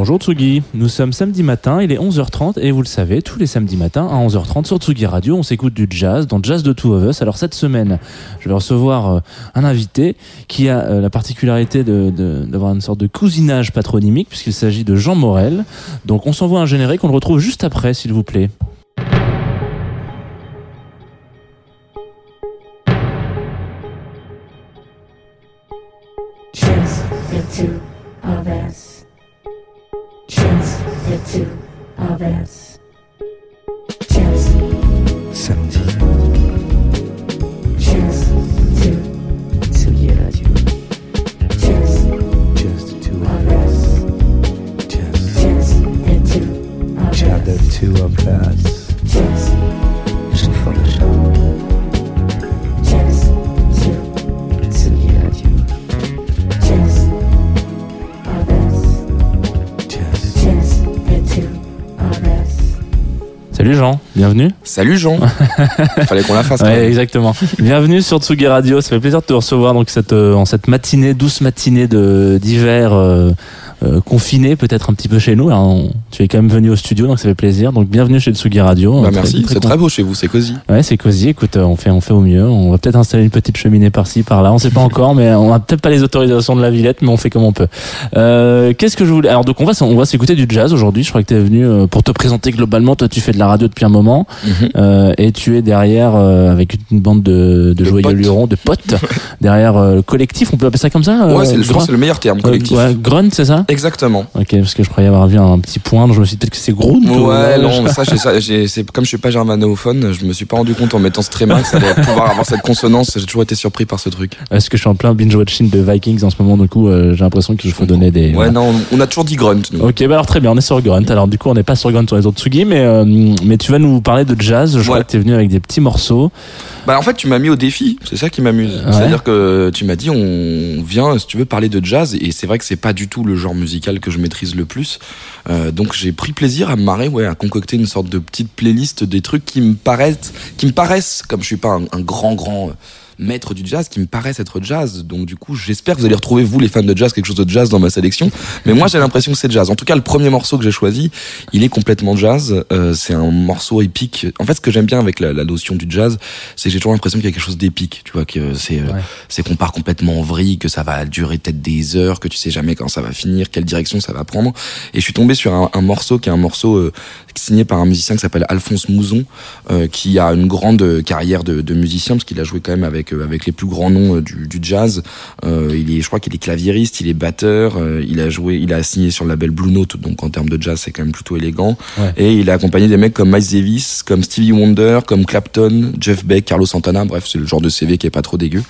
Bonjour Tsugi, nous sommes samedi matin, il est 11h30 et vous le savez, tous les samedis matins à 11h30 sur Tsugi Radio, on s'écoute du jazz, dans Jazz de Two of Us. Alors cette semaine, je vais recevoir euh, un invité qui a euh, la particularité d'avoir une sorte de cousinage patronymique puisqu'il s'agit de Jean Morel. Donc on s'envoie un générique, on le retrouve juste après s'il vous plaît. Bienvenue. Salut Jean Fallait qu'on la fasse. quand Ouais, exactement. Bienvenue sur Tsugi Radio. Ça fait plaisir de te recevoir donc cette euh, en cette matinée, douce matinée de d'hiver euh, euh, confiné peut-être un petit peu chez nous. Alors, on- tu es quand même venu au studio donc ça fait plaisir. Donc bienvenue chez Tsugi Radio. Bah, merci, c'est très beau chez vous, c'est cosy. Ouais, c'est cosy. Écoute, euh, on fait on fait au mieux. On va peut-être installer une petite cheminée par-ci par-là. On sait pas encore, mais on a peut-être pas les autorisations de la Villette, mais on fait comme on peut. Euh, Qu'est-ce que je voulais Alors donc on va on va s'écouter du jazz aujourd'hui. Je crois que tu es venu euh, pour te présenter globalement. Toi, tu fais de la radio depuis un moment. Mhm. Euh, et tu es derrière euh, avec une bande de, de, De joyeux potes. lurons, de potes, derrière euh, le collectif, on peut appeler ça comme ça Ouais, c'est le, le meilleur terme, collectif. ouais, grunt, c'est ça? Exactement. Ok, parce que je croyais avoir vu un petit point, donc je me suis dit peut-être que c'est ou- Ouais, non, ça, c'est comme je suis pas germanophone, je me suis pas rendu compte en mettant ce tréma que ça allait pouvoir avoir cette consonance. J'ai toujours été surpris par ce truc. Est-ce que je suis en plein binge watching de Vikings en ce moment, du coup, euh, j'ai l'impression qu'il faut donner des. Ouais, non, on a toujours dit grunt, nous. Ok, bah alors très bien, on est sur Grunt. Alors du coup, on n'est pas sur Grunt sur les autres Tsugi, mais euh, mais tu vas nous parler de jazz. Je crois Ouais. que tu es venu avec des petits morceaux. Bah en fait tu m'as mis au défi, c'est ça qui m'amuse. Ouais. C'est-à-dire que tu m'as dit on vient si tu veux parler de jazz et c'est vrai que c'est pas du tout le genre musical que je maîtrise le plus. Euh, donc j'ai pris plaisir à me marrer ouais à concocter une sorte de petite playlist des trucs qui me paraissent qui me paraissent comme je suis pas un, un grand grand euh, maître du jazz qui me paraissent être jazz. Donc du coup, j'espère que vous allez retrouver vous les fans de jazz quelque chose de jazz dans ma sélection. Mais moi j'ai l'impression que c'est jazz. En tout cas, le premier morceau que j'ai choisi, il est complètement jazz. Euh, c'est un morceau épique. En fait, ce que j'aime bien avec la, la notion du jazz, c'est que j'ai toujours l'impression qu'il y a quelque chose d'épique. Tu vois que c'est euh, Ouais. c'est qu'on part complètement en vrille, que ça va durer peut-être des heures, que tu sais jamais quand ça va finir, quelle direction ça va prendre. Et je suis tombé sur un, un morceau qui est un morceau euh, signé par un musicien qui s'appelle Alphonse Mouzon, euh, qui a une grande euh, carrière de, de musicien parce qu'il a joué quand même avec euh, avec les plus grands noms euh, du, du jazz. Euh, il est, je crois qu'il est claviériste, il est batteur, euh, il a joué, il a signé sur le label Blue Note, donc en termes de jazz c'est quand même plutôt élégant. Ouais. Et il a accompagné des mecs comme Miles Davis, comme Stevie Wonder, comme Clapton, Jeff Beck, Carlos Santana. Bref, c'est le genre de CV qui est pas trop dégueu.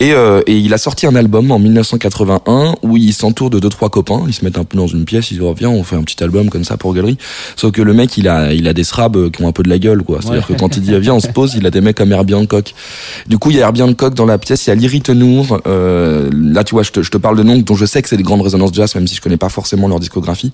Et, euh, et il a sorti un album en 1981 où il s'entoure de deux trois copains. Ils se mettent un peu dans une pièce, ils disent oh, viens on fait un petit album comme ça pour galerie. Sauf que le mec il a il a des srabs qui ont un peu de la gueule quoi. C'est-à-dire Ouais. que quand il dit viens on se pose, il a des mecs comme Herbie Hancock. Du coup il y a Herbie Hancock dans la pièce, il y a Lyri Tenour. Euh, là tu vois je te, je te parle de noms dont je sais que c'est des grandes résonances jazz même si je connais pas forcément leur discographie.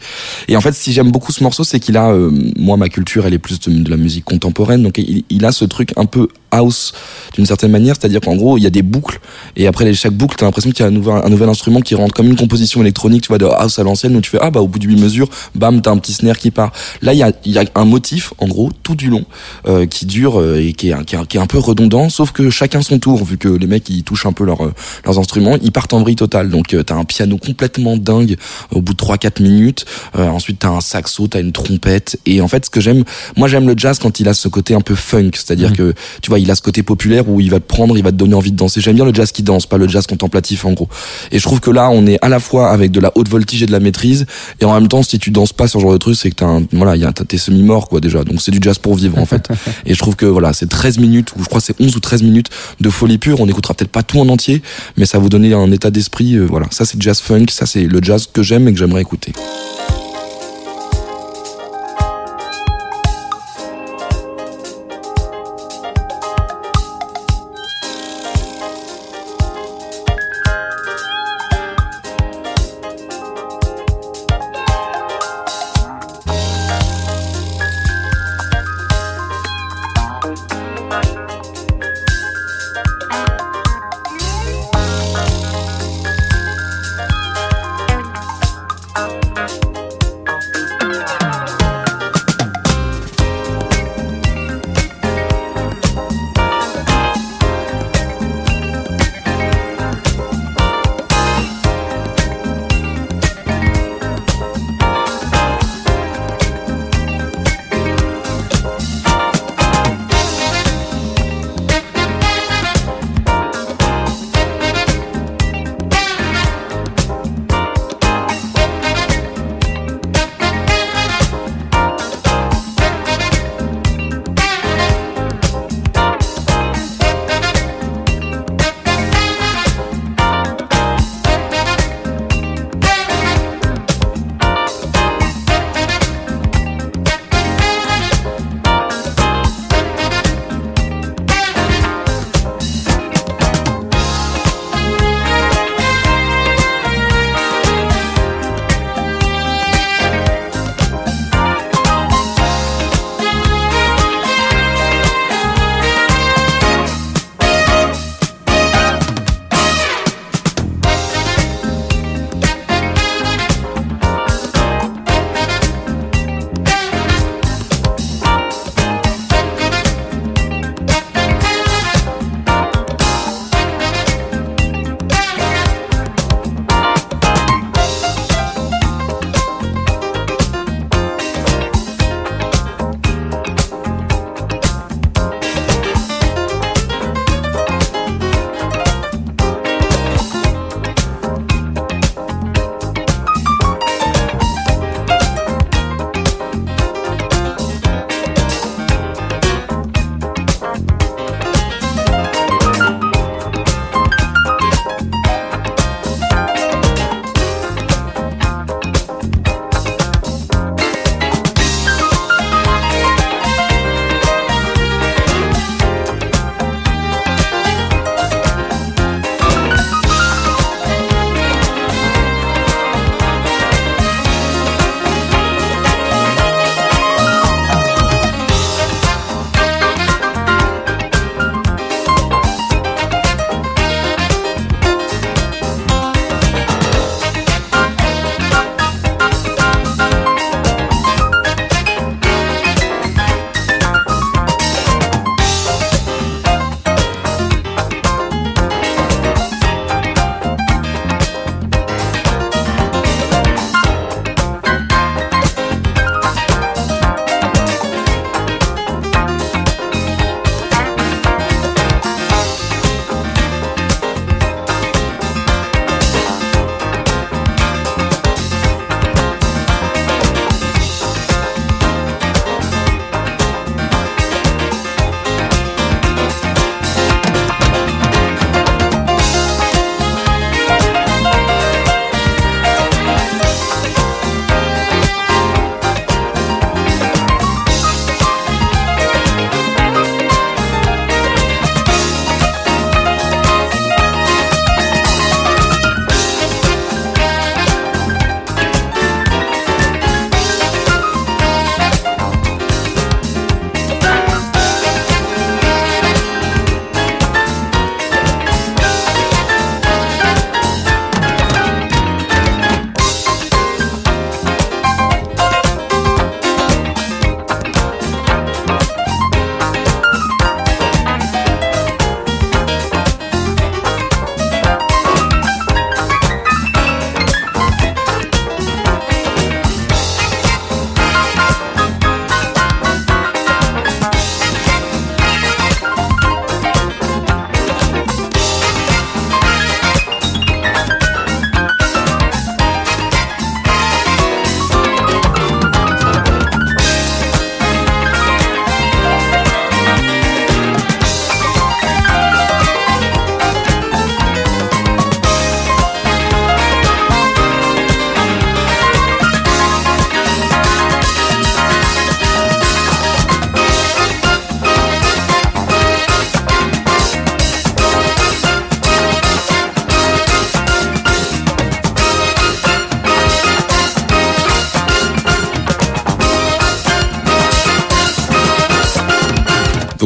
Et en fait si j'aime beaucoup ce morceau c'est qu'il a euh, moi ma culture elle est plus de, de la musique contemporaine donc il, il a ce truc un peu house d'une certaine manière, c'est-à-dire qu'en gros il y a des boucles et après chaque boucle t'as l'impression qu'il y a un nouvel, un nouvel instrument qui rentre comme une composition électronique tu vois de house à l'ancienne où tu fais ah bah au bout de 8 mesures bam t'as un petit snare qui part là il y a, il y a un motif en gros tout du long euh, qui dure euh, et qui est, qui, est, qui est un peu redondant sauf que chacun son tour vu que les mecs ils touchent un peu leur, euh, leurs instruments ils partent en vrille totale. Donc euh, t'as un piano complètement dingue au bout de 3-4 minutes euh, ensuite t'as un saxo t'as une trompette et en fait ce que j'aime moi j'aime le jazz quand il a ce côté un peu funk c'est-à-dire Mhm. que tu vois il a ce côté populaire où il va te prendre il va te donner envie de danser. J'aime bien le jazz qui danse pas le jazz contemplatif en gros. Et je trouve que là on est à la fois avec de la haute voltige et de la maîtrise et en même temps si tu danses pas sur ce genre de truc c'est que t'as un, voilà il y a t'es semi mort quoi déjà. Donc c'est du jazz pour vivre en fait. Et je trouve que voilà c'est 13 minutes ou je crois c'est 11 ou 13 minutes de folie pure. On écoutera peut-être pas tout en entier mais ça vous donner un état d'esprit euh, voilà. Ça c'est jazz funk. Ça c'est le jazz que j'aime et que j'aimerais écouter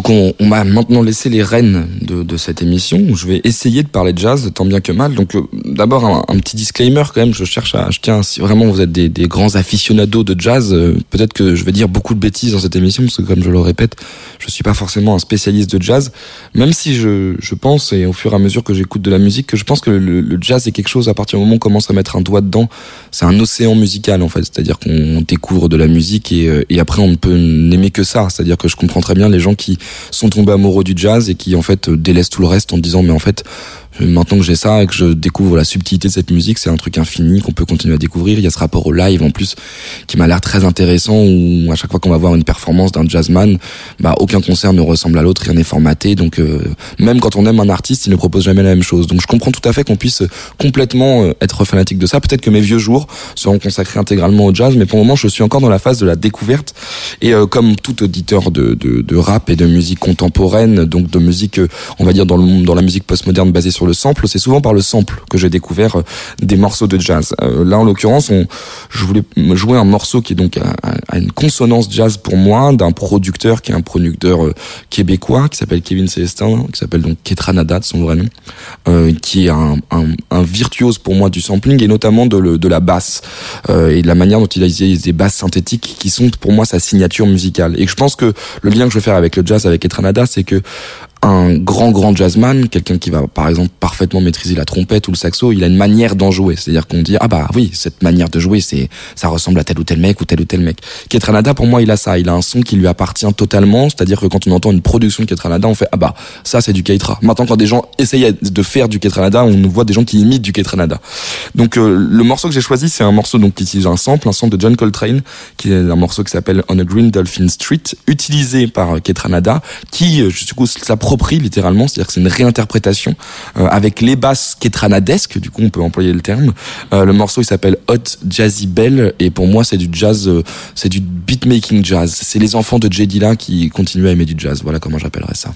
On, m'a maintenant laissé les rênes de, cette émission. où Je vais essayer de parler de jazz tant bien que mal. Euh, d'abord un, petit disclaimer quand même. Je cherche à, je tiens si vraiment vous êtes des, des grands aficionados de jazz, euh, peut-être que je vais dire beaucoup de bêtises dans cette émission parce que comme je le répète, je suis pas forcément un spécialiste de jazz. Même si je, je pense et au fur et à mesure que j'écoute de la musique, que je pense que le, le jazz est quelque chose à partir du moment où on commence à mettre un doigt dedans, c'est un océan musical en fait. C'est-à-dire qu'on découvre de la musique et, euh, et après on ne peut n'aimer que ça. C'est-à-dire que je comprends très bien les gens qui sont tombés amoureux du jazz et qui en fait délaissent tout le reste en disant mais en fait maintenant que j'ai ça et que je découvre la subtilité de cette musique, c'est un truc infini qu'on peut continuer à découvrir. Il y a ce rapport au live en plus qui m'a l'air très intéressant où à chaque fois qu'on va voir une performance d'un jazzman, bah aucun concert ne ressemble à l'autre, rien n'est formaté. Donc euh, même quand on aime un artiste, il ne propose jamais la même chose. Donc je comprends tout à fait qu'on puisse complètement euh, être fanatique de ça. Peut-être que mes vieux jours seront consacrés intégralement au jazz, mais pour le moment je suis encore dans la phase de la découverte. Et euh, comme tout auditeur de, de, de rap et de musique contemporaine, donc de musique, euh, on va dire dans, le, dans la musique postmoderne basée sur le sample, c'est souvent par le sample que j'ai découvert euh, des morceaux de jazz. Euh, là, en l'occurrence, on, je voulais me jouer un morceau qui est donc à, à une consonance jazz pour moi, d'un producteur qui est un producteur euh, québécois, qui s'appelle Kevin Célestin, qui s'appelle donc Ketranada de son vrai nom, euh, qui est un, un, un, virtuose pour moi du sampling et notamment de, le, de la basse euh, et de la manière dont il a utilisé des basses synthétiques qui sont pour moi sa signature musicale. Et je pense que le lien que je veux faire avec le jazz, avec Ketranada, c'est que un grand grand jazzman, quelqu'un qui va par exemple parfaitement maîtriser la trompette ou le saxo, il a une manière d'en jouer. C'est-à-dire qu'on dit ah bah oui cette manière de jouer c'est ça ressemble à tel ou tel mec ou tel ou tel mec. Ketranada pour moi il a ça, il a un son qui lui appartient totalement. C'est-à-dire que quand on entend une production de Ketranada on fait ah bah ça c'est du Keitra. Maintenant quand des gens essayent de faire du Ketranada on voit des gens qui imitent du Ketranada. Donc euh, le morceau que j'ai choisi c'est un morceau donc qui utilise un sample, un sample de John Coltrane qui est un morceau qui s'appelle On a Green Dolphin Street utilisé par Ketranada qui euh, du coup ça s'approprie littéralement, c'est-à-dire que c'est une réinterprétation euh, avec les basses kétranadesques, du coup on peut employer le terme. Euh, le morceau il s'appelle Hot Jazzy Bell et pour moi c'est du jazz, euh, c'est du beatmaking jazz. C'est les enfants de J Dilla qui continuent à aimer du jazz. Voilà comment j'appellerais ça.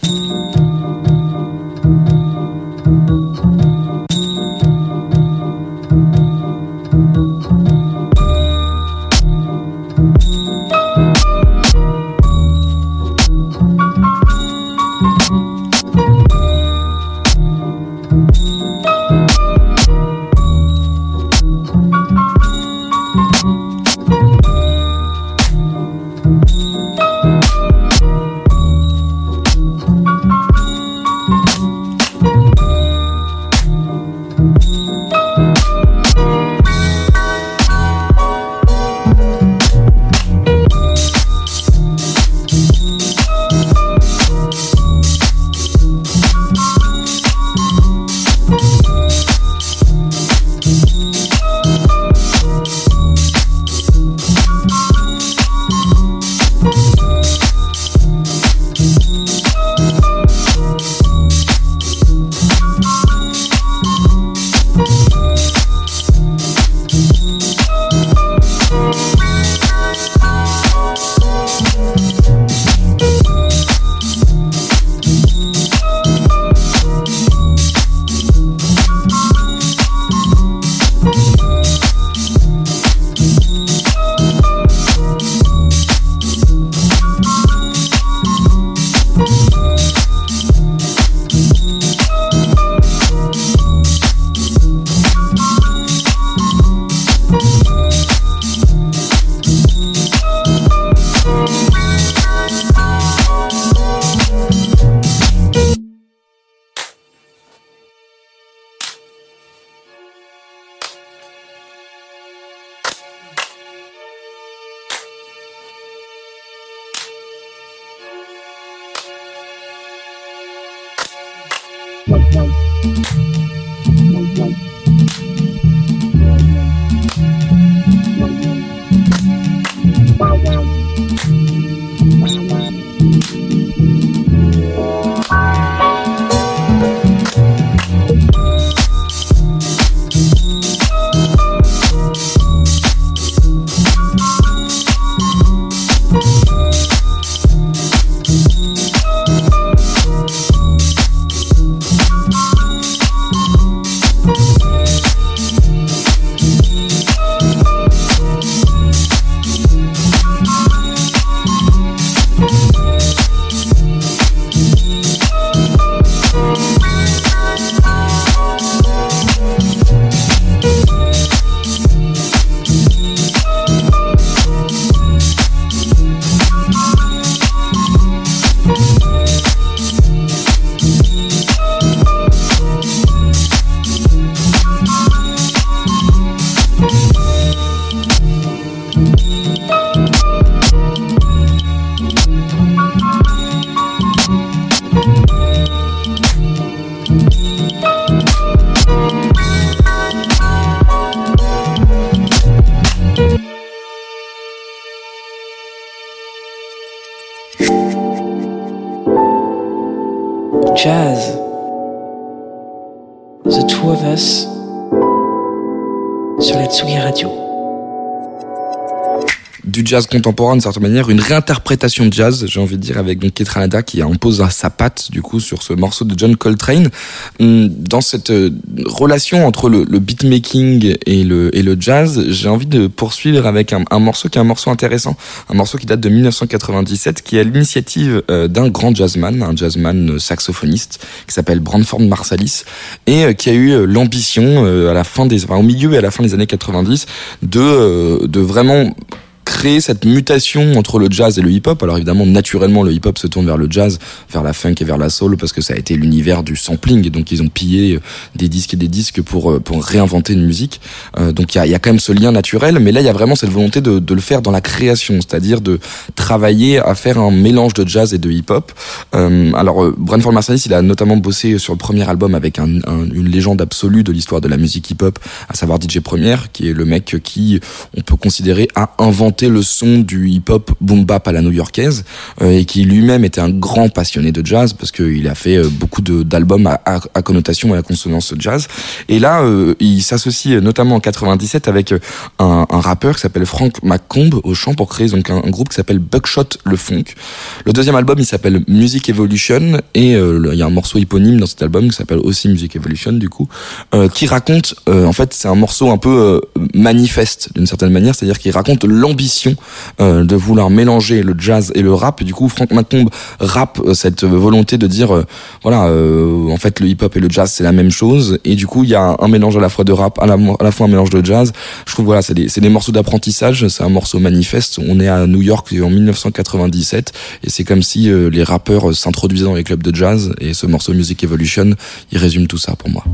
Jazz contemporain d'une certaine manière, une réinterprétation de jazz, j'ai envie de dire, avec donc Ketranada qui impose sa patte du coup sur ce morceau de John Coltrane. Hum, Dans cette euh, relation entre le, beatmaking et le, jazz, j'ai envie de poursuivre avec un, un morceau qui est un morceau intéressant, un morceau qui date de 1997, qui est à l'initiative euh, d'un grand jazzman, un jazzman saxophoniste qui s'appelle Branford Marsalis et euh, qui a eu euh, l'ambition euh, à la fin des, enfin, au milieu et à la fin des années 90 de, euh, de vraiment créer cette mutation entre le jazz et le hip-hop. Alors évidemment, naturellement, le hip-hop se tourne vers le jazz, vers la funk et vers la soul parce que ça a été l'univers du sampling. Donc ils ont pillé euh, des disques et des disques pour euh, pour réinventer une musique. Euh, donc il y a, y a quand même ce lien naturel, mais là il y a vraiment cette volonté de, de le faire dans la création, c'est-à-dire de travailler à faire un mélange de jazz et de hip-hop. Euh, alors euh, Branford Marsalis, il a notamment bossé sur le premier album avec un- une légende absolue de l'histoire de la musique hip-hop, à savoir DJ Premier, qui est le mec qui on peut considérer a inventé le son du hip-hop boom bap à la new-yorkaise euh, et qui lui-même était un grand passionné de jazz parce qu'il a fait euh, beaucoup d'albums à, à, à à consonance jazz. Et là, euh, il s'associe notamment en 97 avec un, un rappeur qui s'appelle Frank McComb au chant pour créer donc un, groupe qui s'appelle Buckshot le Funk. Le deuxième album, il s'appelle Music Evolution et il y a un morceau éponyme dans cet album qui s'appelle aussi Music Evolution du coup, euh, qui raconte, euh, en fait, c'est un morceau un peu manifeste d'une certaine manière, c'est-à-dire qu'il raconte euh, de vouloir mélanger le jazz et le rap. Du coup, Frank McComb rappe euh, cette volonté de dire, euh, voilà, euh, en fait, le hip-hop et le jazz c'est la même chose. Et du coup, il y a un mélange à la fois de rap, à la, fois un mélange de jazz. Je trouve voilà, c'est des, des morceaux d'apprentissage, c'est un morceau manifeste. On est à New York en 1997 et c'est comme si euh, les rappeurs s'introduisaient dans les clubs de jazz. Et ce morceau Music Evolution, il résume tout ça pour moi.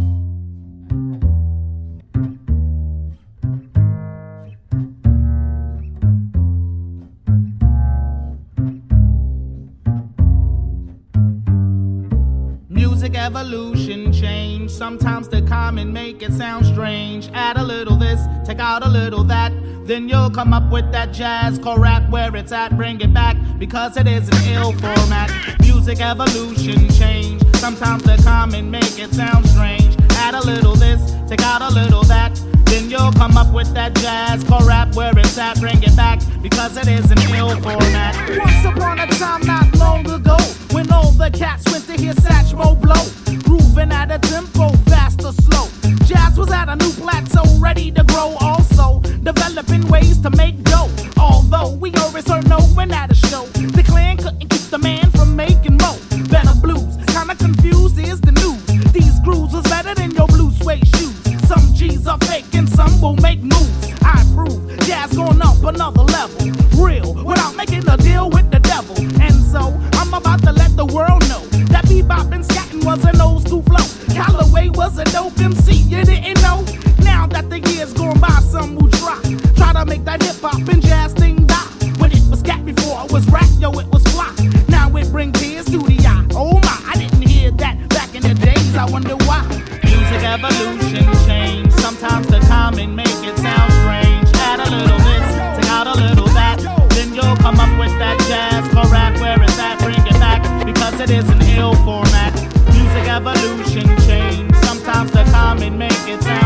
Sometimes come and make it sound strange. Add a little this, take out a little that. Then you'll come up with that jazz core rap where it's at. Bring it back because it is an ill format. Music evolution change. Sometimes to come and make it sound strange. Add a little this, take out a little that. Then you'll come up with that jazz core rap where it's at. Bring it back because it is an ill format. Once upon a time, not long ago, when all the cats went to hear Satchmo blow, grooving at a tempo, ready to grow. Also, developing ways to make dough. Although we always heard no when at a show, the clan couldn't keep the man from making more. Better blues, kinda confused is the news. These grooves was better than your blue suede shoes. Some G's are fake and some will make moves. I prove jazz going up another level. Real, without making a deal with the devil. And so, I'm about to let the world know that bebop and scatting was an old school flow. Callaway was a dope MC, you didn't that hip hop and jazz thing die. When it was scat before it was rap, yo, it was fly. Now it bring tears to the eye. Oh my, I didn't hear that back in the days, I wonder why. Music evolution change. Sometimes the common make it sound strange. Add a little this, take out a little that. Then you'll come up with that jazz core rap where it's at. Bring it back because it is an ill format. Music evolution change. Sometimes the common make it sound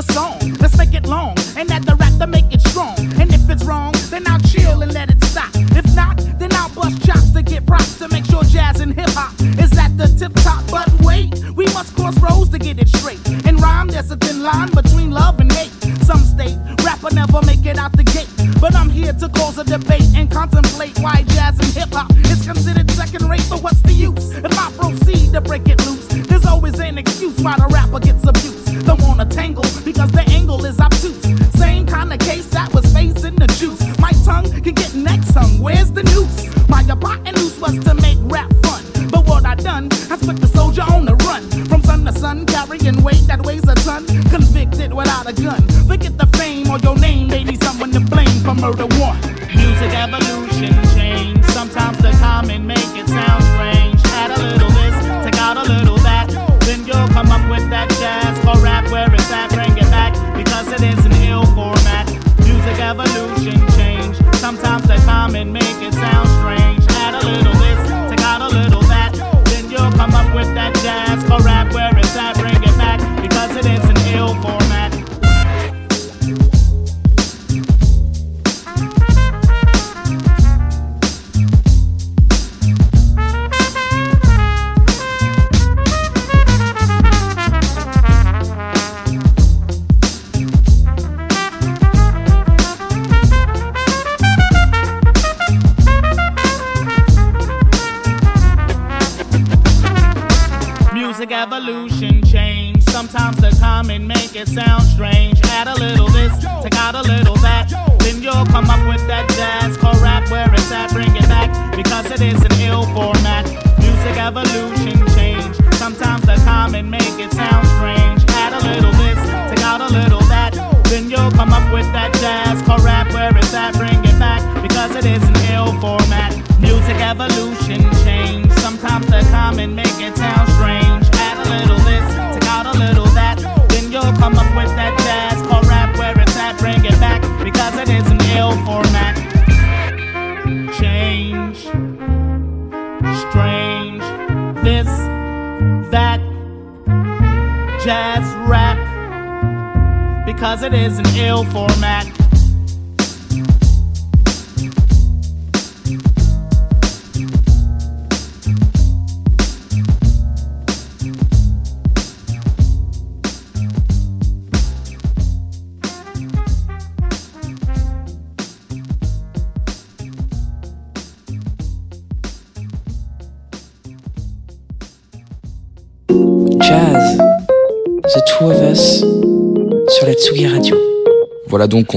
a song. Let's make it long. And add the rap to make it strong. And if it's wrong, then I'll chill and let it stop. If not, then I'll bust chops to get props to make sure jazz and hip hop is at the tip top. But wait, we must cross roads to get it straight. In rhyme, there's a thin line between love and hate. Some state rapper never make it out the gate. But I'm here to cause a debate and contemplate why jazz and hip hop is considered second rate. But what's the use if I proceed to break it loose? There's always an excuse why the rapper gets abused. Where's the noose? My hypotenuse was to make rap fun. But what I done I put the soldier on the run. From sun to sun, carrying weight that weighs a ton. Convicted without a gun. Forget the fame or your name, they need someone to blame for murder one.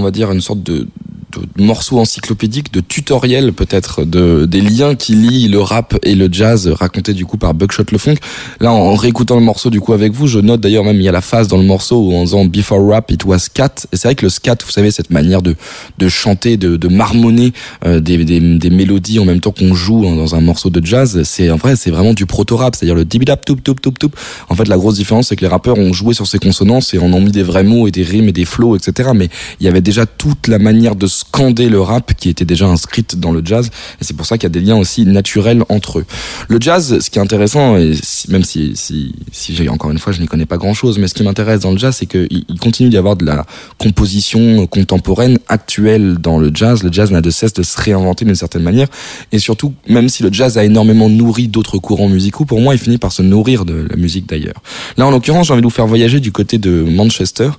On va dire, une sorte de, de morceau encyclopédique, de tutoriel peut-être, de, des liens qui lient le rap et le jazz raconté du coup par Buckshot Le Funk. Là, en réécoutant le morceau du coup avec vous, je note d'ailleurs même il y a la phase dans le morceau où en disant Before Rap, it was scat. Et c'est vrai que le scat, vous savez, cette manière de, de chanter, de, de marmonner euh, des, des, des mélodies en même temps qu'on joue hein, dans un morceau de jazz, c'est en vrai, c'est vraiment du proto-rap, c'est-à-dire le dibidap toup toup toup toup. En fait, la grosse différence, c'est que les rappeurs ont joué sur ces consonances et en ont mis des vrais mots et des rimes et des flows, etc. Mais il y avait déjà toute la manière de le rap qui était déjà inscrite dans le jazz. Et c'est pour ça qu'il y a des liens aussi naturels entre eux. Le jazz, ce qui est intéressant, et même si, si, si j'ai encore une fois, je n'y connais pas grand-chose, mais ce qui m'intéresse dans le jazz, c'est qu'il il continue d'y avoir de la composition contemporaine actuelle dans le jazz. Le jazz n'a de cesse de se réinventer d'une certaine manière. Et surtout, même si le jazz a énormément nourri d'autres courants musicaux, pour moi, il finit par se nourrir de la musique d'ailleurs. Là, en l'occurrence, j'ai envie de vous faire voyager du côté de Manchester.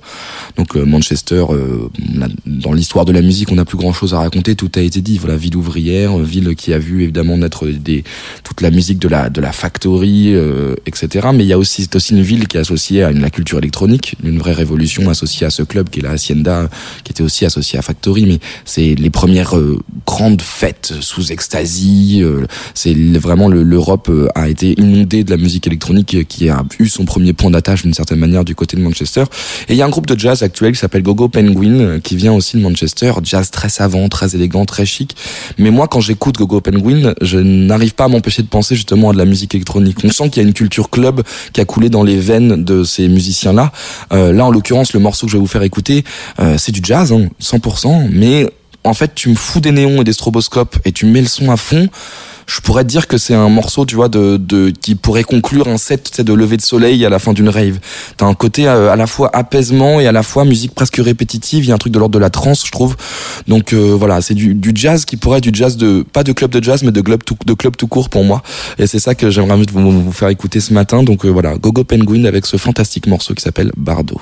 Donc euh, Manchester, euh, a- dans l'histoire de la musique, on n'a plus grand-chose à raconter. Tout a été dit. Voilà, ville ouvrière, euh, ville qui a vu évidemment naître des toute la musique de la de la factory, euh, etc. Mais il y a aussi c'est aussi une ville qui est associée à une, la culture électronique, une vraie révolution associée à ce club qui est la Hacienda, qui était aussi associée à Factory. Mais c'est les premières euh, grandes fêtes sous ecstasy. euh, c'est le- vraiment le- l'Europe euh, a été inondée de la musique électronique qui a eu son premier point d'attache d'une certaine manière du côté de Manchester. Et il y a un groupe de jazz actuel qui s'appelle Gogo Penguin euh, qui vient aussi de Manchester, jazz très savant, très élégant, très chic. Mais moi quand j'écoute Gogo Penguin, je n'arrive pas à m'empêcher de penser justement à de la musique électronique. On sent qu'il y a une culture club qui a coulé dans les veines de ces musiciens-là. Euh, là en l'occurrence le morceau que je vais vous faire écouter, euh, c'est du jazz, hein, 100%, mais en fait tu me fous des néons et des stroboscopes et tu mets le son à fond je pourrais te dire que c'est un morceau, tu vois, de, de qui pourrait conclure un set tu sais, de lever de soleil à la fin d'une rave. T'as un côté euh, à la fois apaisement et à la fois musique presque répétitive. Il y a un truc de l'ordre de la trance, je trouve. Donc euh, voilà, c'est du, du jazz qui pourrait être du jazz de pas de club de jazz, mais de club tout, de club tout court pour moi. Et c'est ça que j'aimerais vous, vous faire écouter ce matin. Donc euh, voilà, Gogo Penguin avec ce fantastique morceau qui s'appelle Bardo.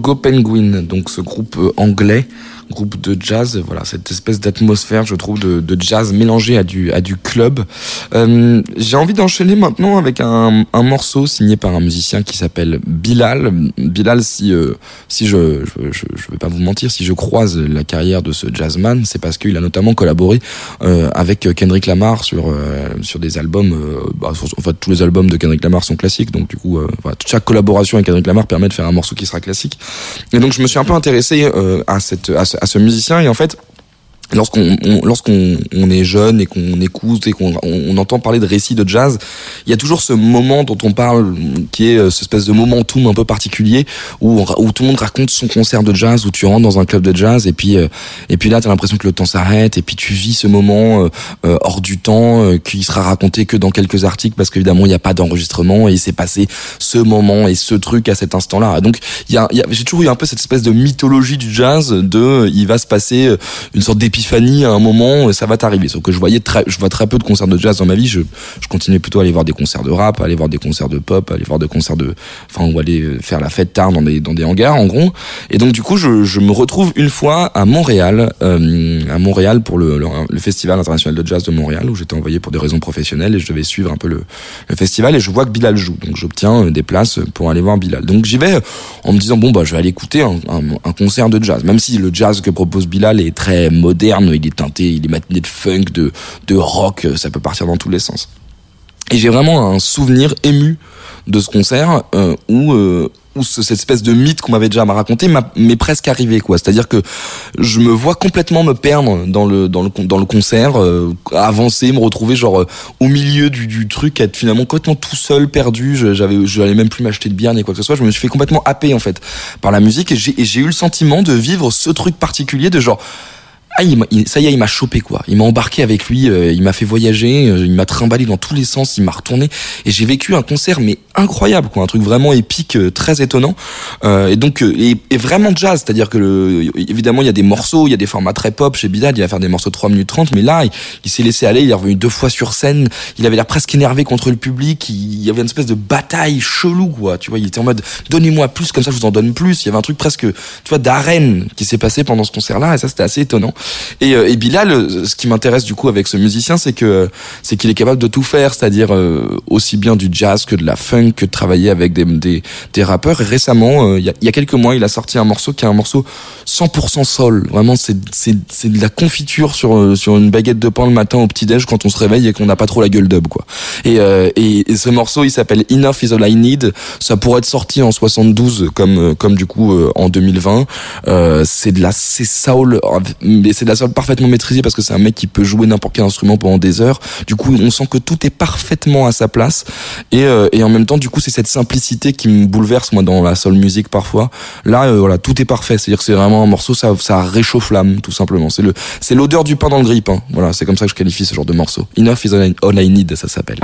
Chicago Penguin, donc ce groupe euh, anglais de jazz, voilà cette espèce d'atmosphère, je trouve, de, de, jazz mélangé à du à du club. Euh, J'ai envie d'enchaîner maintenant avec un, un, morceau signé par un musicien qui s'appelle Bilal. Bilal, si euh, si je, je, je vais pas vous mentir, si je croise la carrière de ce jazzman, c'est parce qu'il a notamment collaboré euh, avec Kendrick Lamar sur sur des albums. Bah, en fait, tous les albums de Kendrick Lamar sont classiques, donc du coup, chaque collaboration avec Kendrick Lamar permet de faire un morceau qui sera classique. Et donc, je me suis un peu intéressé à cette à musicien. Et en fait lorsqu'on lorsqu'on on est jeune et qu'on écoute et qu'on on, entend parler de récits de jazz, il y a toujours ce moment dont on parle qui est euh, cette espèce de momentum un peu particulier où où tout le monde raconte son concert de jazz où tu rentres dans un club de jazz et puis euh, et puis là tu as l'impression que le temps s'arrête et puis tu vis ce moment euh, hors du temps qui sera raconté que dans quelques articles parce qu'évidemment il n'y a pas d'enregistrement et il s'est passé ce moment et ce truc à cet instant-là. Donc il y a, y a j'ai toujours eu un peu cette espèce de mythologie du jazz de il va se passer une sorte d'épisode Fanny à un moment ça va t'arriver. Sauf que je voyais très je vois très peu de concerts de jazz dans ma vie. Je je continuais plutôt à aller voir des concerts de rap à aller voir des concerts de pop à aller voir des concerts de enfin ou aller faire la fête tard dans des dans des hangars en gros. Et donc du coup je, je me retrouve une fois à Montréal euh, à Montréal pour le, le, festival international de jazz de Montréal où j'étais envoyé pour des raisons professionnelles et je devais suivre un peu le, le festival et je vois que Bilal joue. Donc j'obtiens euh, des places pour aller voir Bilal. Donc j'y vais en me disant bon bah je vais aller écouter un, un, un concert de jazz. Même si le jazz que propose Bilal est très moderne il est teinté, il est matiné de funk, de, de rock, ça peut partir dans tous les sens. Et j'ai vraiment un souvenir ému de ce concert euh, où euh, où cette espèce de mythe qu'on m'avait déjà raconté m'est presque arrivé quoi. C'est à dire que je me vois complètement me perdre dans le dans le dans le concert euh, avancer me retrouver genre au milieu du, du truc être finalement complètement tout seul perdu. J'avais je n'allais même plus m'acheter de bière ni quoi que ce soit. Je me suis fait complètement happer en fait par la musique. Et j'ai eu le sentiment de vivre ce truc particulier de genre ah, il, ça y est, il m'a chopé quoi. Il m'a embarqué avec lui, euh, il m'a fait voyager, euh, il m'a trimballé dans tous les sens, il m'a retourné. Et j'ai vécu un concert mais incroyable quoi, un truc vraiment épique, euh, très étonnant. Et donc et, et, vraiment jazz, c'est-à-dire que le, évidemment il y a des morceaux, il y a des formats très pop chez Bidal, il va faire des morceaux de 3 minutes 30 mais là il, s'est laissé aller, il est revenu deux fois sur scène, il avait l'air presque énervé contre le public, il, y avait une espèce de bataille chelou quoi, tu vois, il était en mode donnez-moi plus comme ça je vous en donne plus, il y avait un truc presque tu vois d'arène qui s'est passé pendant ce concert là et ça c'était assez étonnant. Et, euh, et Bilal, euh, ce qui m'intéresse du coup avec ce musicien, c'est que c'est qu'il est capable de tout faire, c'est-à-dire euh, aussi bien du jazz que de la funk, que de travailler avec des, des, des rappeurs. Et récemment, il y, a, y, a, quelques mois, il a sorti un morceau qui est un morceau 100% sol. Vraiment, c'est c'est de la confiture sur sur une baguette de pain le matin au petit déj quand on se réveille et qu'on n'a pas trop la gueule d'ub quoi. Et, et, et, ce morceau, il s'appelle Enough is all I need. Ça pourrait être sorti en 72 comme comme du coup en 2020. c'est de la c'est soul, c'est de la soul parfaitement maîtrisé parce que c'est un mec qui peut jouer n'importe quel instrument pendant des heures. Du coup, on sent que tout est parfaitement à sa place. Et, euh, et en même temps, du coup, c'est cette simplicité qui me bouleverse moi dans la soul music parfois. Là, euh, voilà, tout est parfait. C'est-à-dire que c'est vraiment un morceau, ça, ça réchauffe l'âme, tout simplement. C'est le, c'est l'odeur du pain dans le grille-pain. Hein. Voilà, c'est comme ça que je qualifie ce genre de morceau. Enough is all I need, ça s'appelle.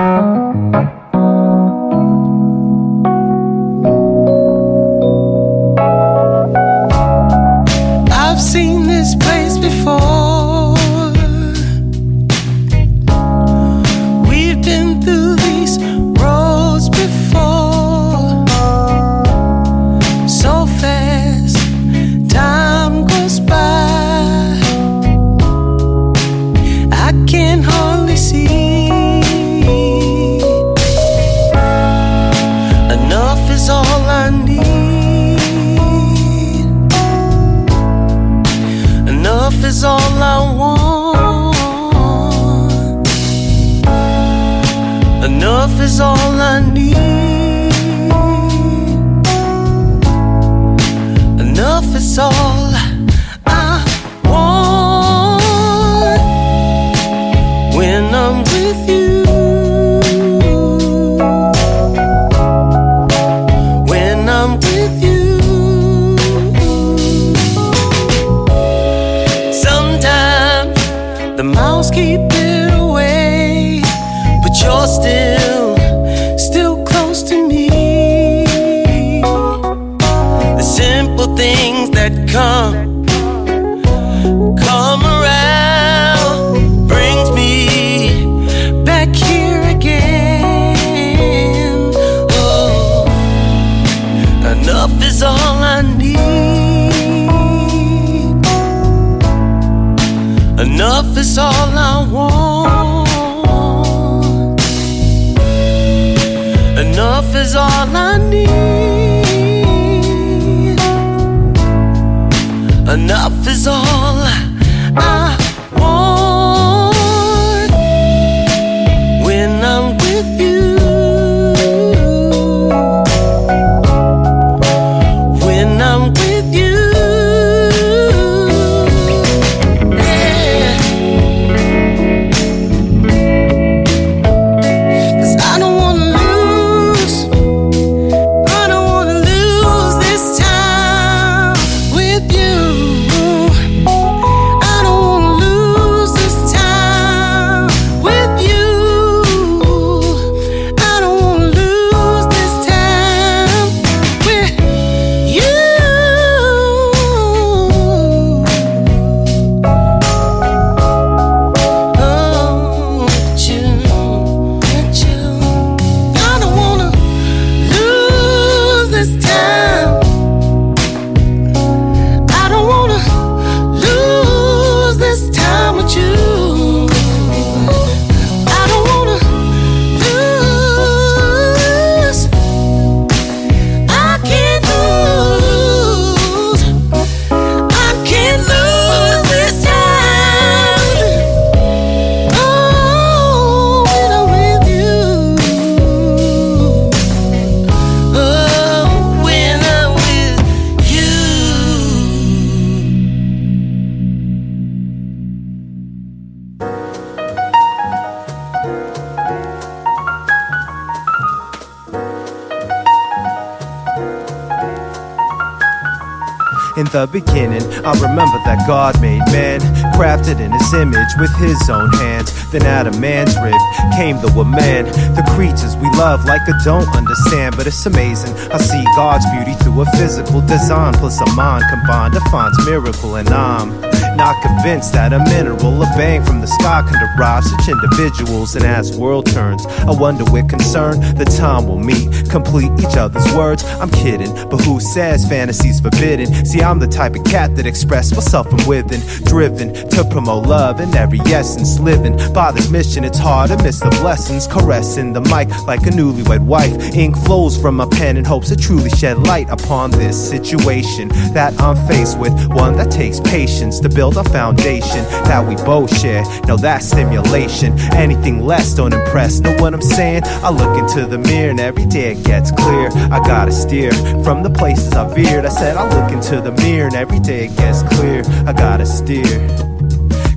With his own hands. Then out of man's rib came the woman, the creatures we love like I don't understand. But it's amazing, I see God's beauty through a physical design, plus a mind combined defines miracle, and I'm um, not convinced that a mineral, a bang from the sky can derive such individuals. And as world turns, I wonder with concern the time will meet, complete each other's words. I'm kidding, but who says fantasy's forbidden? See, I'm the type of cat that express myself from within, driven to promote love in every essence, living by this mission. It's hard to miss the blessings, caressing the mic like a newlywed wife. Ink flows from my pen in hopes to truly shed light upon this situation that I'm faced with. One that takes patience to build a foundation that we both share. Now that's stimulation. Anything less don't impress. Know what I'm saying? I look into the mirror and every day it gets clear. I gotta steer from the places I veered. I said I look into the mirror and every day it gets clear. I gotta steer.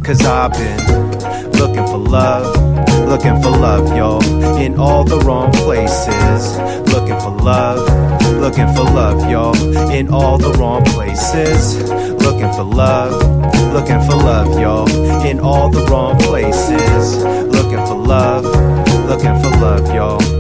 Cause I've been looking for love, looking for love, y'all, in all the wrong places. Looking for love, looking for love, y'all, in all the wrong places. Looking for love, looking for love, y'all, in all the wrong places. Looking for love, looking for love, y'all.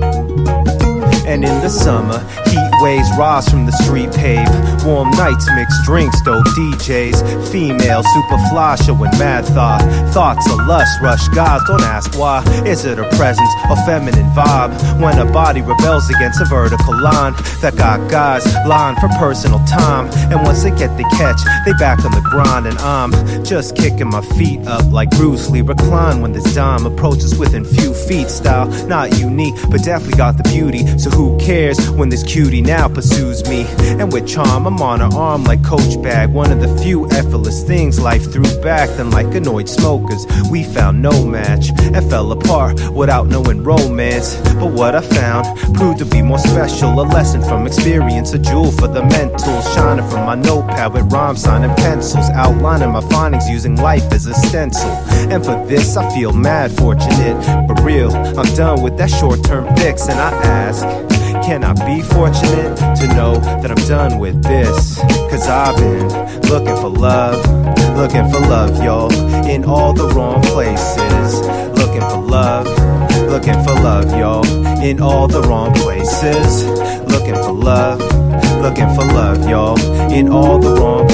And in the summer, heat waves rise from the street pave. Warm nights, mixed drinks, dope DJs. Female, super fly, showing mad thought. Thoughts of lust, rush guys, don't ask why. Is it a presence or feminine vibe? When a body rebels against a vertical line that got guys lying for personal time. And once they get the catch, they back on the grind. And I'm just kicking my feet up like Bruce Lee. Recline when this dime approaches within few feet. Style not unique, but definitely got the beauty. So who cares when this cutie now pursues me? And with charm, I'm on her arm like Coach Bag. One of the few effortless things life threw back. Then, like annoyed smokers, we found no match and fell apart without knowing romance. But what I found proved to be more special. A lesson from experience, a jewel for the mental. Shining from my notepad with rhyme signing pencils. Outlining my findings using life as a stencil. And for this, I feel mad fortunate. But real, I'm done with that short term fix. And I ask, can I be fortunate to know that I'm done with this? Cause I've been looking for love, looking for love, y'all, in all the wrong places. Looking for love, looking for love, y'all, in all the wrong places. Looking for love, looking for love, y'all, in all the wrong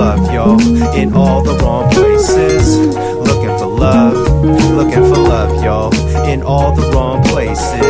love, y'all, in all the wrong places. Looking for love, looking for love, y'all, in all the wrong places.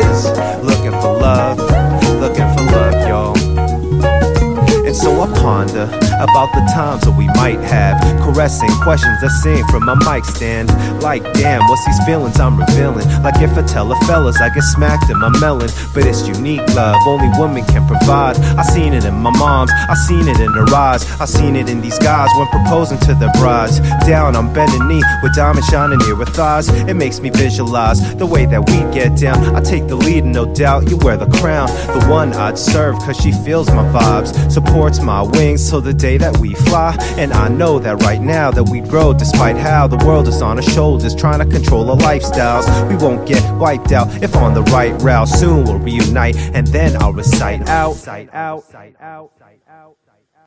I ponder about the times that we might have. Caressing questions that sing from my mic stand. Like, damn, what's these feelings I'm revealing? Like, if I tell a fellas, I get smacked in my melon. But it's unique love, only women can provide. I seen it in my mom's, I seen it in her eyes. I seen it in these guys when proposing to their brides. Down on bending knee with diamonds shining near her thighs. It makes me visualize the way that we get down. I take the lead, and no doubt you wear the crown. The one I'd serve, cause she feels my vibes, supports my wings till the day that we fly. And I know that right now that we grow, despite how the world is on our shoulders, trying to control our lifestyles. We won't get wiped out if on the right route. Soon we'll reunite, and then I'll recite out.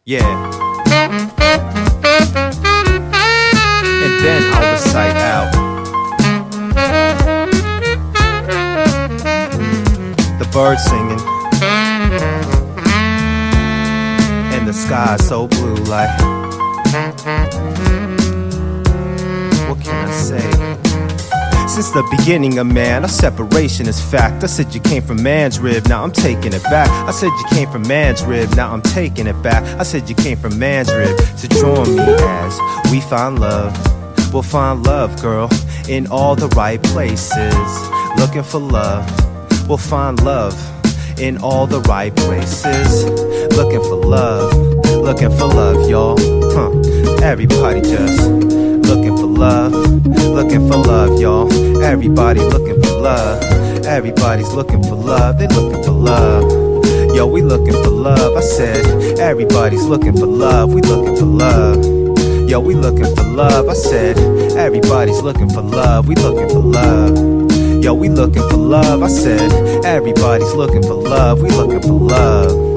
Yeah. And then I'll recite out. The birds singing. Sky so blue, like. What can I say? Since the beginning of man, our separation is fact. I said you came from man's rib, now I'm taking it back. I said you came from man's rib, now I'm taking it back. I said you came from man's rib, to join me as we find love. We'll find love, girl, in all the right places. Looking for love, we'll find love in all the right places. Looking for love, looking for love, y'all. Huh. Everybody just looking for love, looking for love, y'all. Everybody looking for love. Everybody's looking for love, they looking for love. Yo, we looking for love. I said, everybody's looking for love, we looking for love. Yo, we looking for love. I said, everybody's looking for love, we looking for love. Yo, we looking for love. I said, everybody's looking for love, we looking for love.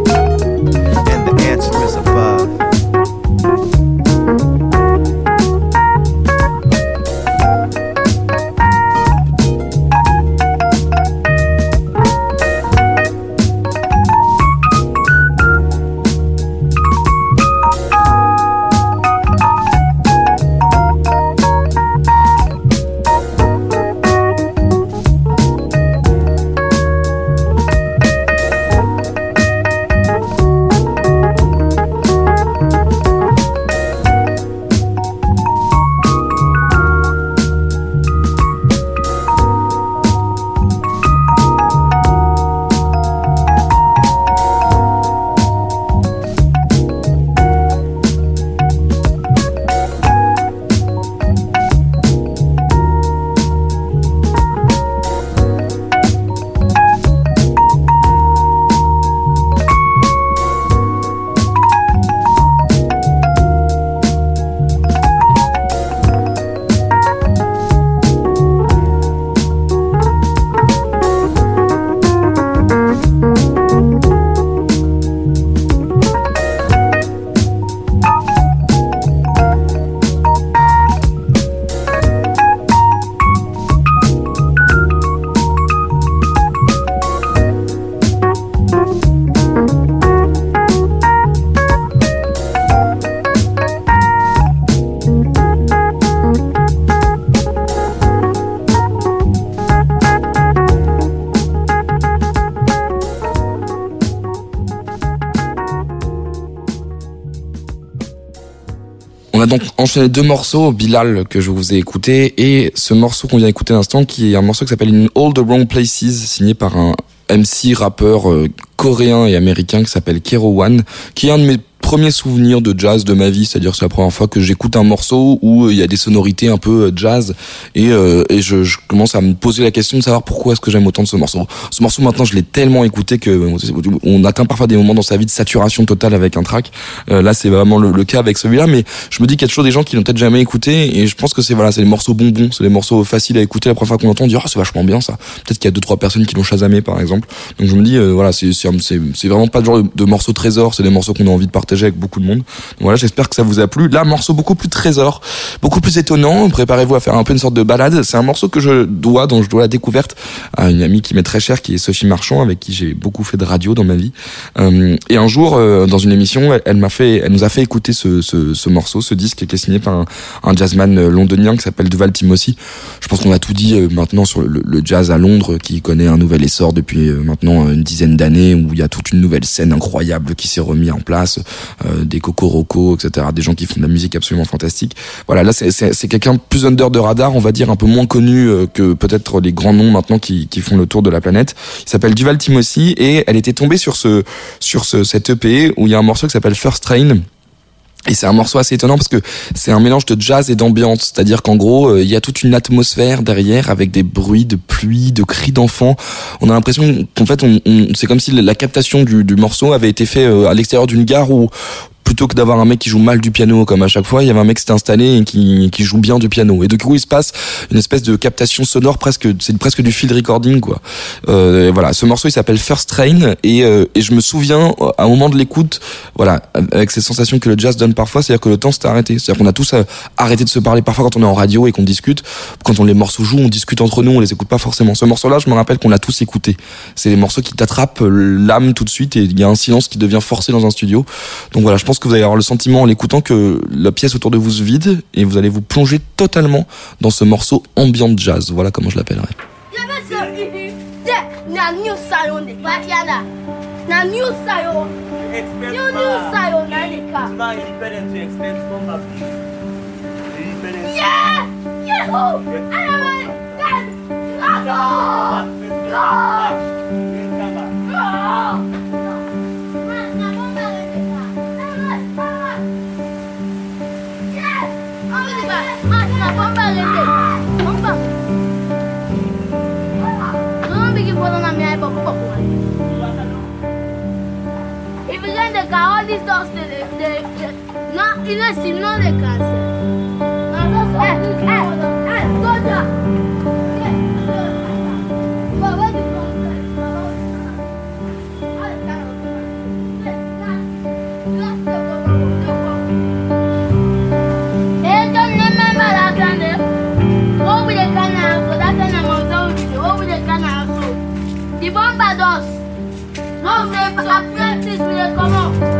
Donc enchaîné deux morceaux, Bilal que je vous ai écouté et ce morceau qu'on vient d'écouter à l'instant qui est un morceau qui s'appelle In All the Wrong Places signé par un MC rappeur euh, coréen et américain qui s'appelle Kero One qui est un de mes premiers souvenirs de jazz de ma vie, c'est-à-dire c'est la première fois que j'écoute un morceau où euh, il y a des sonorités un peu euh, jazz et, euh, et je, je commence à me poser la question de savoir pourquoi est-ce que j'aime autant de ce morceau. Ce morceau maintenant je l'ai tellement écouté que on atteint parfois des moments dans sa vie de saturation totale avec un track. Euh, là c'est vraiment le, cas avec celui-là, mais je me dis qu'il y a toujours des gens qui l'ont peut-être jamais écouté et je pense que c'est voilà c'est les morceaux bonbons, c'est les morceaux faciles à écouter la première fois qu'on l'entend, on dit oh, c'est vachement bien ça. Peut-être qu'il y a deux trois personnes qui l'ont chasamé par exemple. Donc je me dis euh, voilà c'est vraiment pas le genre de, de morceaux trésors, c'est des morceaux qu'on a envie de partager avec beaucoup de monde. Donc voilà, j'espère que ça vous a plu. Là, morceau beaucoup plus trésor, beaucoup plus étonnant. Préparez-vous à faire un peu une sorte de balade. C'est un morceau que je dois, dont je dois la découverte à une amie qui m'est très chère, qui est Sophie Marchand, avec qui j'ai beaucoup fait de radio dans ma vie. Euh, et un jour, euh, dans une émission, elle, m'a fait, elle nous a fait écouter ce, ce, ce morceau, ce disque qui est signé par un, un jazzman londonien qui s'appelle Duval Timothy. Je pense qu'on a tout dit euh, maintenant sur le, le jazz à Londres, qui connaît un nouvel essor depuis maintenant une dizaine d'années, où il y a toute une nouvelle scène incroyable qui s'est remis en place, euh, des Cocoroco, etc., des gens qui font de la musique absolument fantastique. Voilà, là c'est quelqu'un plus under de radar, on va dire un peu moins connu euh, que peut-être les grands noms maintenant qui, qui font le tour de la planète. Il s'appelle Duval Timothy et elle était tombée sur ce sur ce cet EP où il y a un morceau qui s'appelle First Train. Et c'est un morceau assez étonnant parce que c'est un mélange de jazz et d'ambiance. C'est-à-dire qu'en gros, euh, il y a toute une atmosphère derrière avec des bruits de pluie, de cris d'enfants. On a l'impression qu'en fait, on, on- c'est comme si la captation du, du morceau avait été fait euh, à l'extérieur d'une gare où plutôt que d'avoir un mec qui joue mal du piano comme à chaque fois, il y avait un mec qui s'était installé et qui, qui joue bien du piano. Et du coup, il se passe une espèce de captation sonore presque, c'est presque du field recording quoi. Euh, voilà, ce morceau il s'appelle First Train et, euh, et je me souviens à un moment de l'écoute, voilà, avec ces sensations que le jazz donne parfois, c'est-à-dire que le temps s'est arrêté, c'est-à-dire qu'on a tous euh, arrêté de se parler parfois quand on est en radio et qu'on discute, quand on les morceaux jouent, on discute entre nous, on les écoute pas forcément. Ce morceau-là, je me rappelle qu'on l'a tous écouté. C'est les morceaux qui t'attrapent l'âme tout de suite et il y a un silence qui devient forcé dans un studio. Donc voilà, je pense que vous allez avoir le sentiment en l'écoutant que la pièce autour de vous se vide et vous allez vous plonger totalement dans ce morceau ambient jazz. Voilà comment je l'appellerais. sana bomba elinde. Bomba. Don't be giving on my eye, Papa. If you get the car, all these dogs, they, they, they, not, you know, see, no, they eh, eh. No, hombre, pues apriétese, como.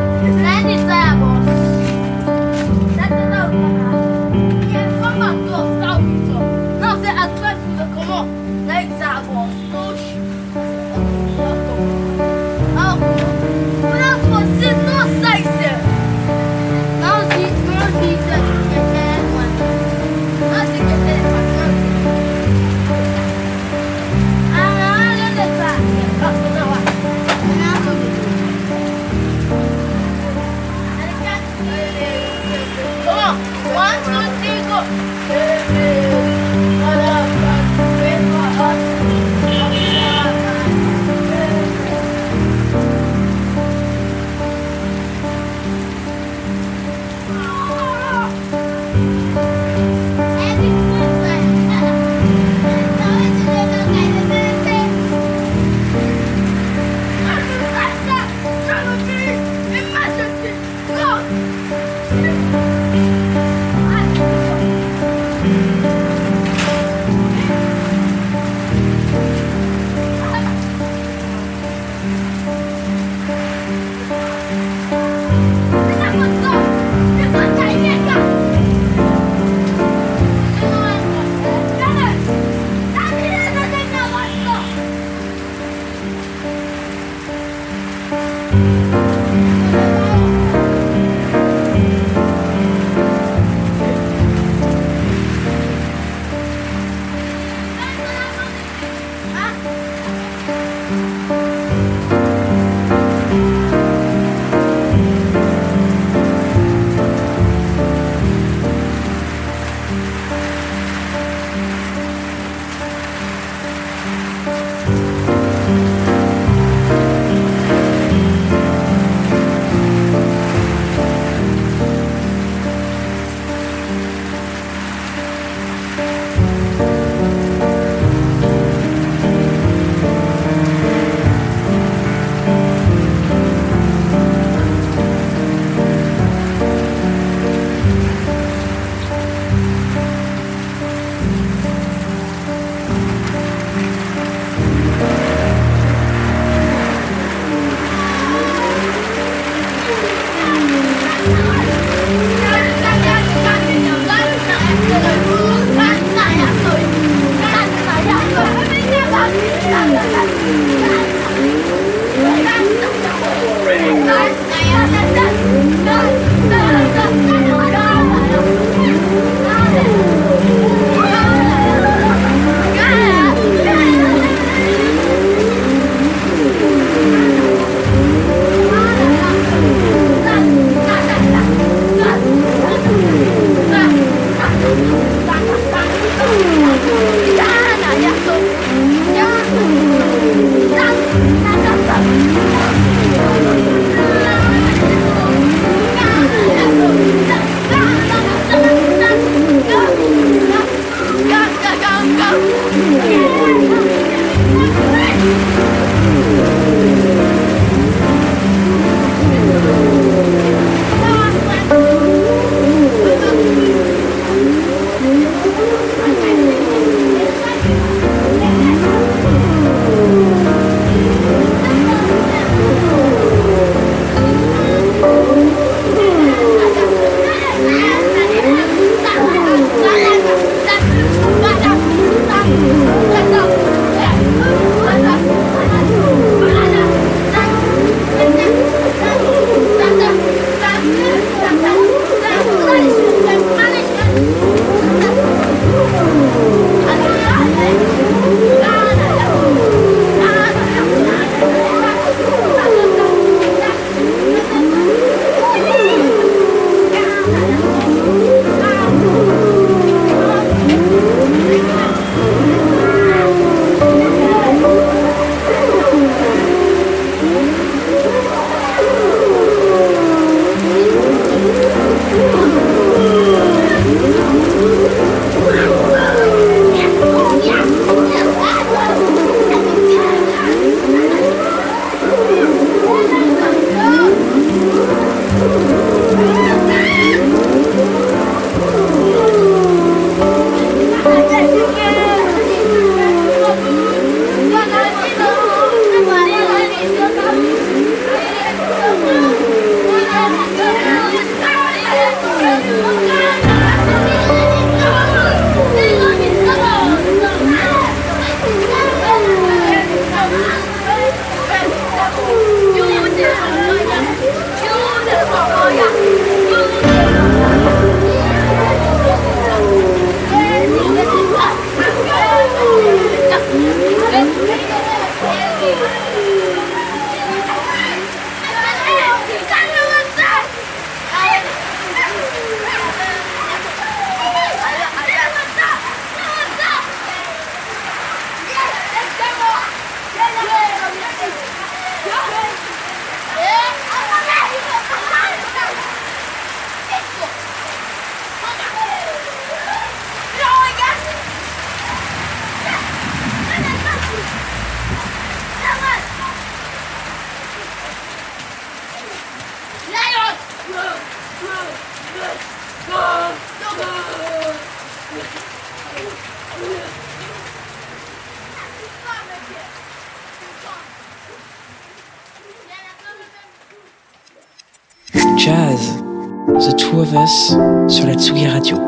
Sur la Tsugi Radio.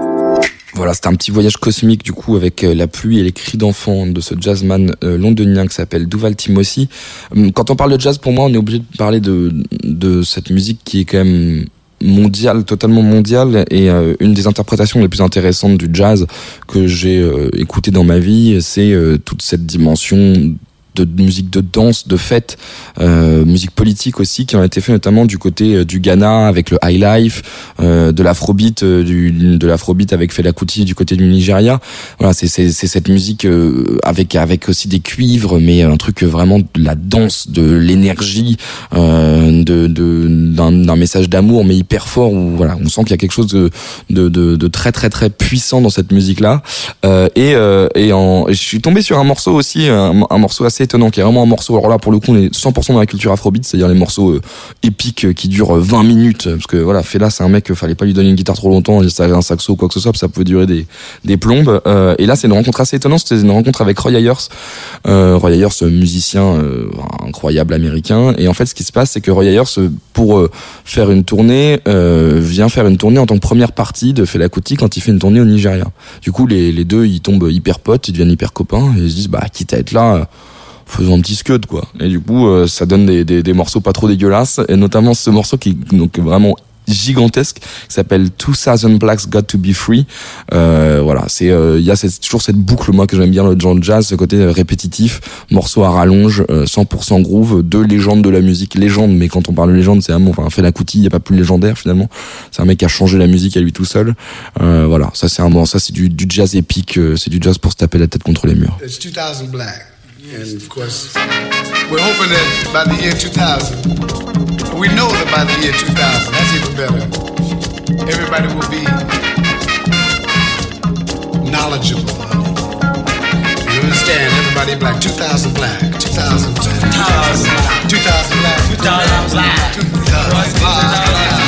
Voilà, c'était un petit voyage cosmique du coup avec euh, la pluie et les cris d'enfants de ce jazzman euh, londonien qui s'appelle Duval Timothy. Hum, Quand on parle de jazz, pour moi, on est obligé de parler de de cette musique qui est quand même mondiale, totalement mondiale et euh, une des interprétations les plus intéressantes du jazz que j'ai euh, écouté dans ma vie, c'est toute cette dimension de musique de danse, de fête, euh, musique politique aussi, qui ont été fait notamment du côté euh, du Ghana avec le high life, euh, de l'afrobeat, euh, de l'afrobeat avec Fela Kuti du côté du Nigeria. Voilà, c'est cette musique euh, avec avec aussi des cuivres, mais un truc vraiment de la danse, de l'énergie, euh, de de d'un d'un message d'amour, mais hyper fort. Où voilà, on sent qu'il y a quelque chose de de de, de très très très puissant dans cette musique là. Et et en, je suis tombé sur un morceau aussi, un morceau assez étonnant, qui est vraiment un morceau. Alors là, pour le coup, on est 100% dans la culture afrobeat, c'est-à-dire les morceaux euh, épiques euh, qui durent euh, 20 minutes, parce que voilà, Fela, c'est un mec, euh, fallait pas lui donner une guitare trop longtemps, ça avait un saxo ou quoi que ce soit, ça pouvait durer des plombes. Euh, et là, c'est une rencontre assez étonnante. C'était une rencontre avec Roy Ayers, euh, Roy Ayers, euh, musicien euh, incroyable américain. Et en fait, ce qui se passe, c'est que Roy Ayers, euh, pour euh, faire une tournée, euh, vient faire une tournée en tant que première partie de Fela Kuti quand il fait une tournée au Nigeria. Du coup, les, les deux, ils tombent hyper potes, ils deviennent hyper copains, et ils se disent, bah, quitte à être là, euh, faisons un petit scud quoi. Et du coup, euh, ça donne des, des, des morceaux pas trop dégueulasses, et notamment ce morceau qui donc vraiment gigantesque qui s'appelle 2000 Blacks Got to Be Free. Euh, voilà c'est euh, il y a cette- toujours cette boucle moi que j'aime bien le genre jazz ce côté euh, répétitif morceau à rallonge euh, 100% groove deux légendes de la musique. Légende mais quand on parle de légende c'est un mot enfin Fela Kuti il y a pas plus légendaire finalement. C'est un mec qui a changé la musique à lui tout seul. Euh, voilà ça c'est un mot ça c'est du, du jazz épique euh, c'est du jazz pour se taper la tête contre les murs. It's 2000 black. And of course, we're hoping that by the year 2000, we know that by the year 2000, that's even better, everybody will be knowledgeable. You understand? Everybody black. 2000 black. 2000 black. 2000 black. 2000 black. 2000 black. 2000 black.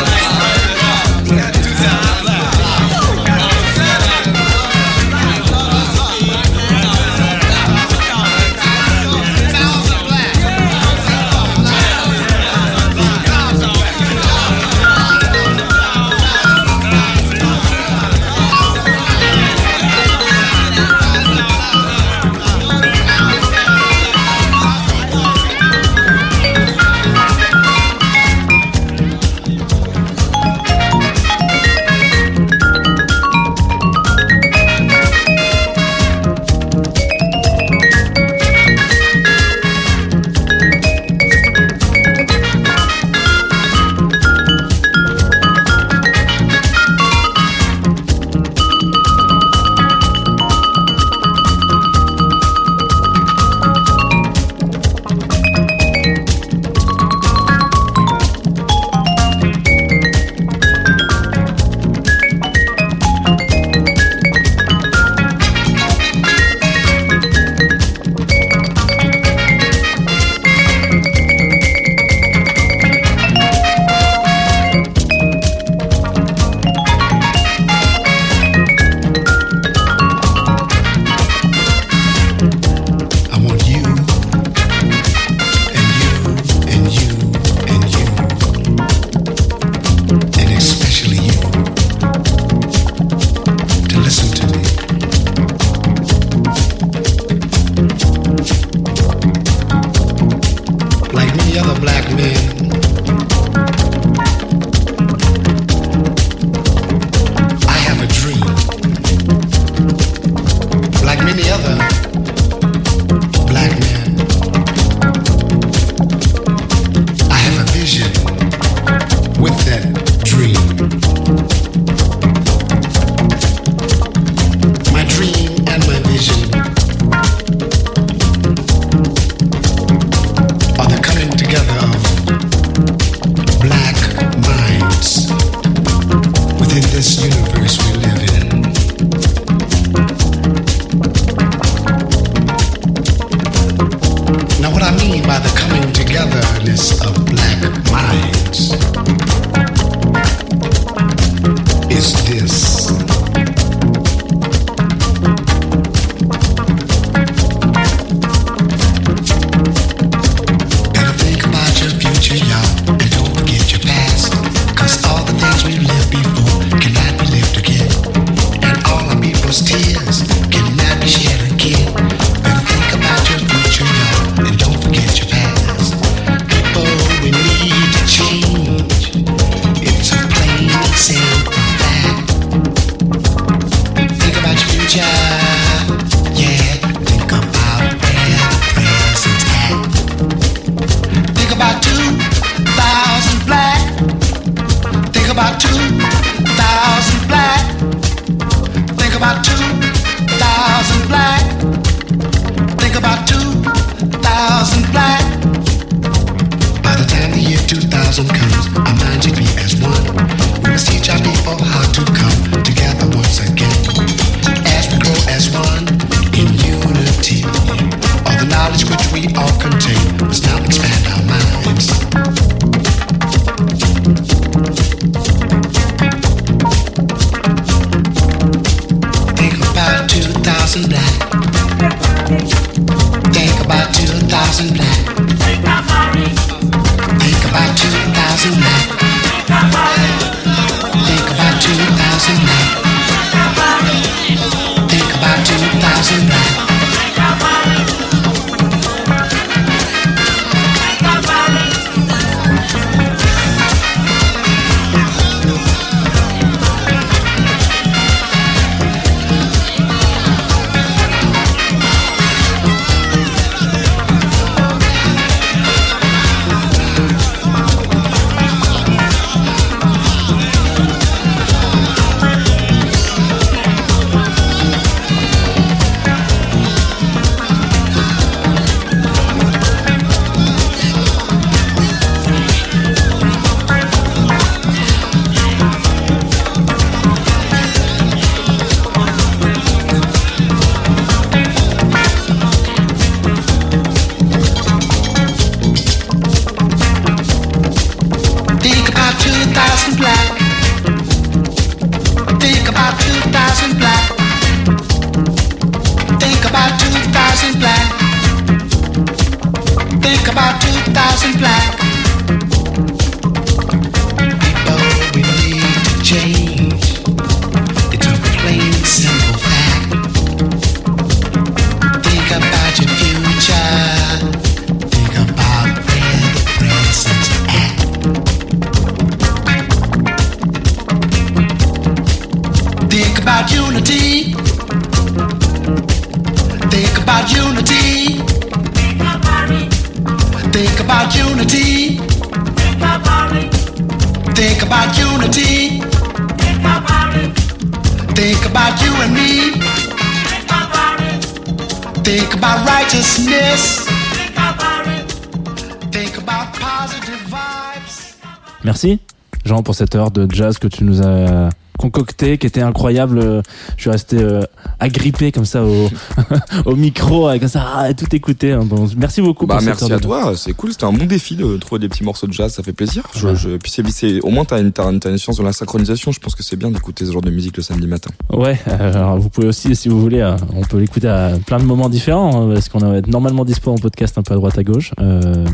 Cette heure de jazz que tu nous as concocté, qui était incroyable. Euh, Je suis resté euh, agrippé comme ça au, au micro, avec ça, à tout écouter. hein. Merci beaucoup. Bah pour merci à toi, c'est cool, c'était un bon défi de trouver des petits morceaux de jazz, ça fait plaisir. Je, je- puis c'est, au moins une, t'as, une- t'as une science de la synchronisation, je pense que c'est bien d'écouter ce genre de musique le samedi matin. Ouais, alors vous pouvez aussi, si vous voulez, euh, on peut l'écouter à plein de moments différents, hein, parce qu'on être normalement dispo en podcast un peu à droite à gauche. Euh,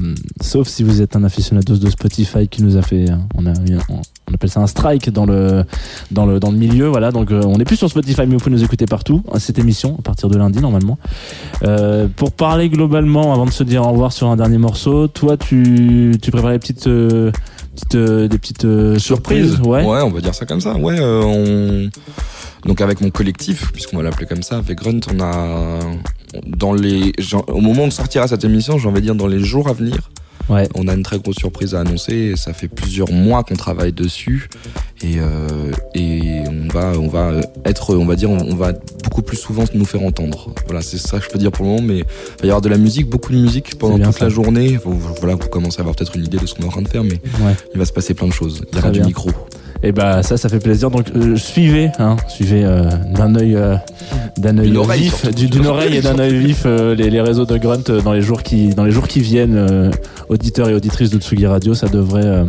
sauf si vous êtes un aficionado de Spotify qui nous a fait, euh, on a, on, appelle ça un strike dans le dans le dans le milieu, voilà. Donc euh, on est plus sur Spotify, mais vous pouvez nous écouter partout. à Cette émission à partir de lundi normalement. Euh, pour parler globalement, avant de se dire au revoir sur un dernier morceau, toi tu tu prépares les petites euh, petites euh, des petites euh, surprises, ouais. on va dire ça comme ça. Ouais, euh, on... donc avec mon collectif, puisqu'on va l'appeler comme ça, avec Grunt, on a dans les au moment de sortira cette émission, j'ai envie de dire dans les jours à venir. Ouais. On a une très grosse surprise à annoncer. Ça fait plusieurs mois qu'on travaille dessus et euh, et on va on va être on va dire on, on va beaucoup plus souvent nous faire entendre. Voilà, c'est ça que je peux dire pour le moment. Mais il va y avoir de la musique, beaucoup de musique pendant toute ça. la journée. Voilà, vous commencez à avoir peut-être une idée de ce qu'on est en train de faire, mais Ouais. il va se passer plein de choses. Il y aura du micro. Et bah ça, ça fait plaisir. Donc euh, suivez, hein, suivez euh, d'un œil, euh, d'un œil vif, d'une oreille et d'un œil vif euh, les, les réseaux de Grunt euh, dans les jours qui, dans les jours qui viennent. euh, auditeurs et auditrices de Tsugi Radio, ça devrait, euh,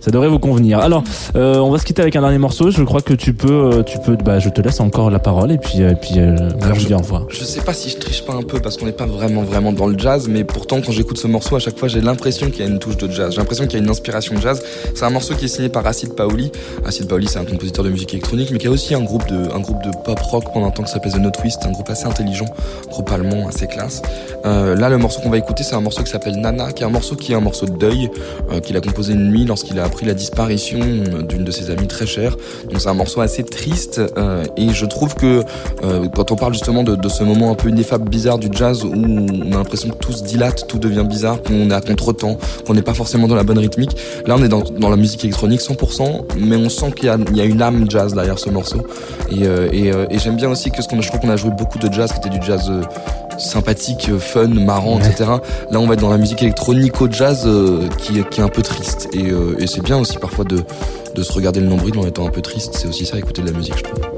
ça devrait vous convenir. Alors, euh, on va se quitter avec un dernier morceau. Je crois que tu peux, tu peux, bah, je te laisse encore la parole et puis, et puis, euh, Alors, vous je- dit au revoir. Je sais pas si je triche pas un peu parce qu'on n'est pas vraiment vraiment dans le jazz, mais pourtant quand j'écoute ce morceau, à chaque fois j'ai l'impression qu'il y a une touche de jazz. J'ai l'impression qu'il y a une inspiration de jazz. C'est un morceau qui est signé par Acid Paoli. Acid Paoli, c'est un compositeur de musique électronique, mais qui a aussi un groupe de un groupe de pop rock pendant un temps qui s'appelait The No Twist, un groupe assez intelligent, groupe allemand assez classe. Euh, là, le morceau qu'on va écouter, c'est un morceau qui s'appelle Nana, qui est un morceau qui est un morceau de deuil euh, qu'il a composé une nuit lorsqu'il a appris la disparition euh, d'une de ses amies très chères. Donc c'est un morceau assez triste euh, et je trouve que euh, quand on parle justement de, de ce moment un peu ineffable, bizarre du jazz où on a l'impression que tout se dilate, tout devient bizarre, qu'on est à contre-temps, qu'on n'est pas forcément dans la bonne rythmique. Là, on est dans, dans la musique électronique 100%, mais on sent qu'il y, a- il y a une âme jazz derrière ce morceau. Et, euh, et, euh, et j'aime bien aussi que ce qu'on, je trouve qu'on a joué beaucoup de jazz, qui était du jazz euh, sympathique, fun, marrant, Ouais. etc. Là, on va être dans la musique électronique au jazz euh, qui, est- qui est un peu triste. Et, euh, et c'est bien aussi parfois de, de se regarder le nombril en étant un peu triste. C'est aussi ça, écouter de la musique, je trouve.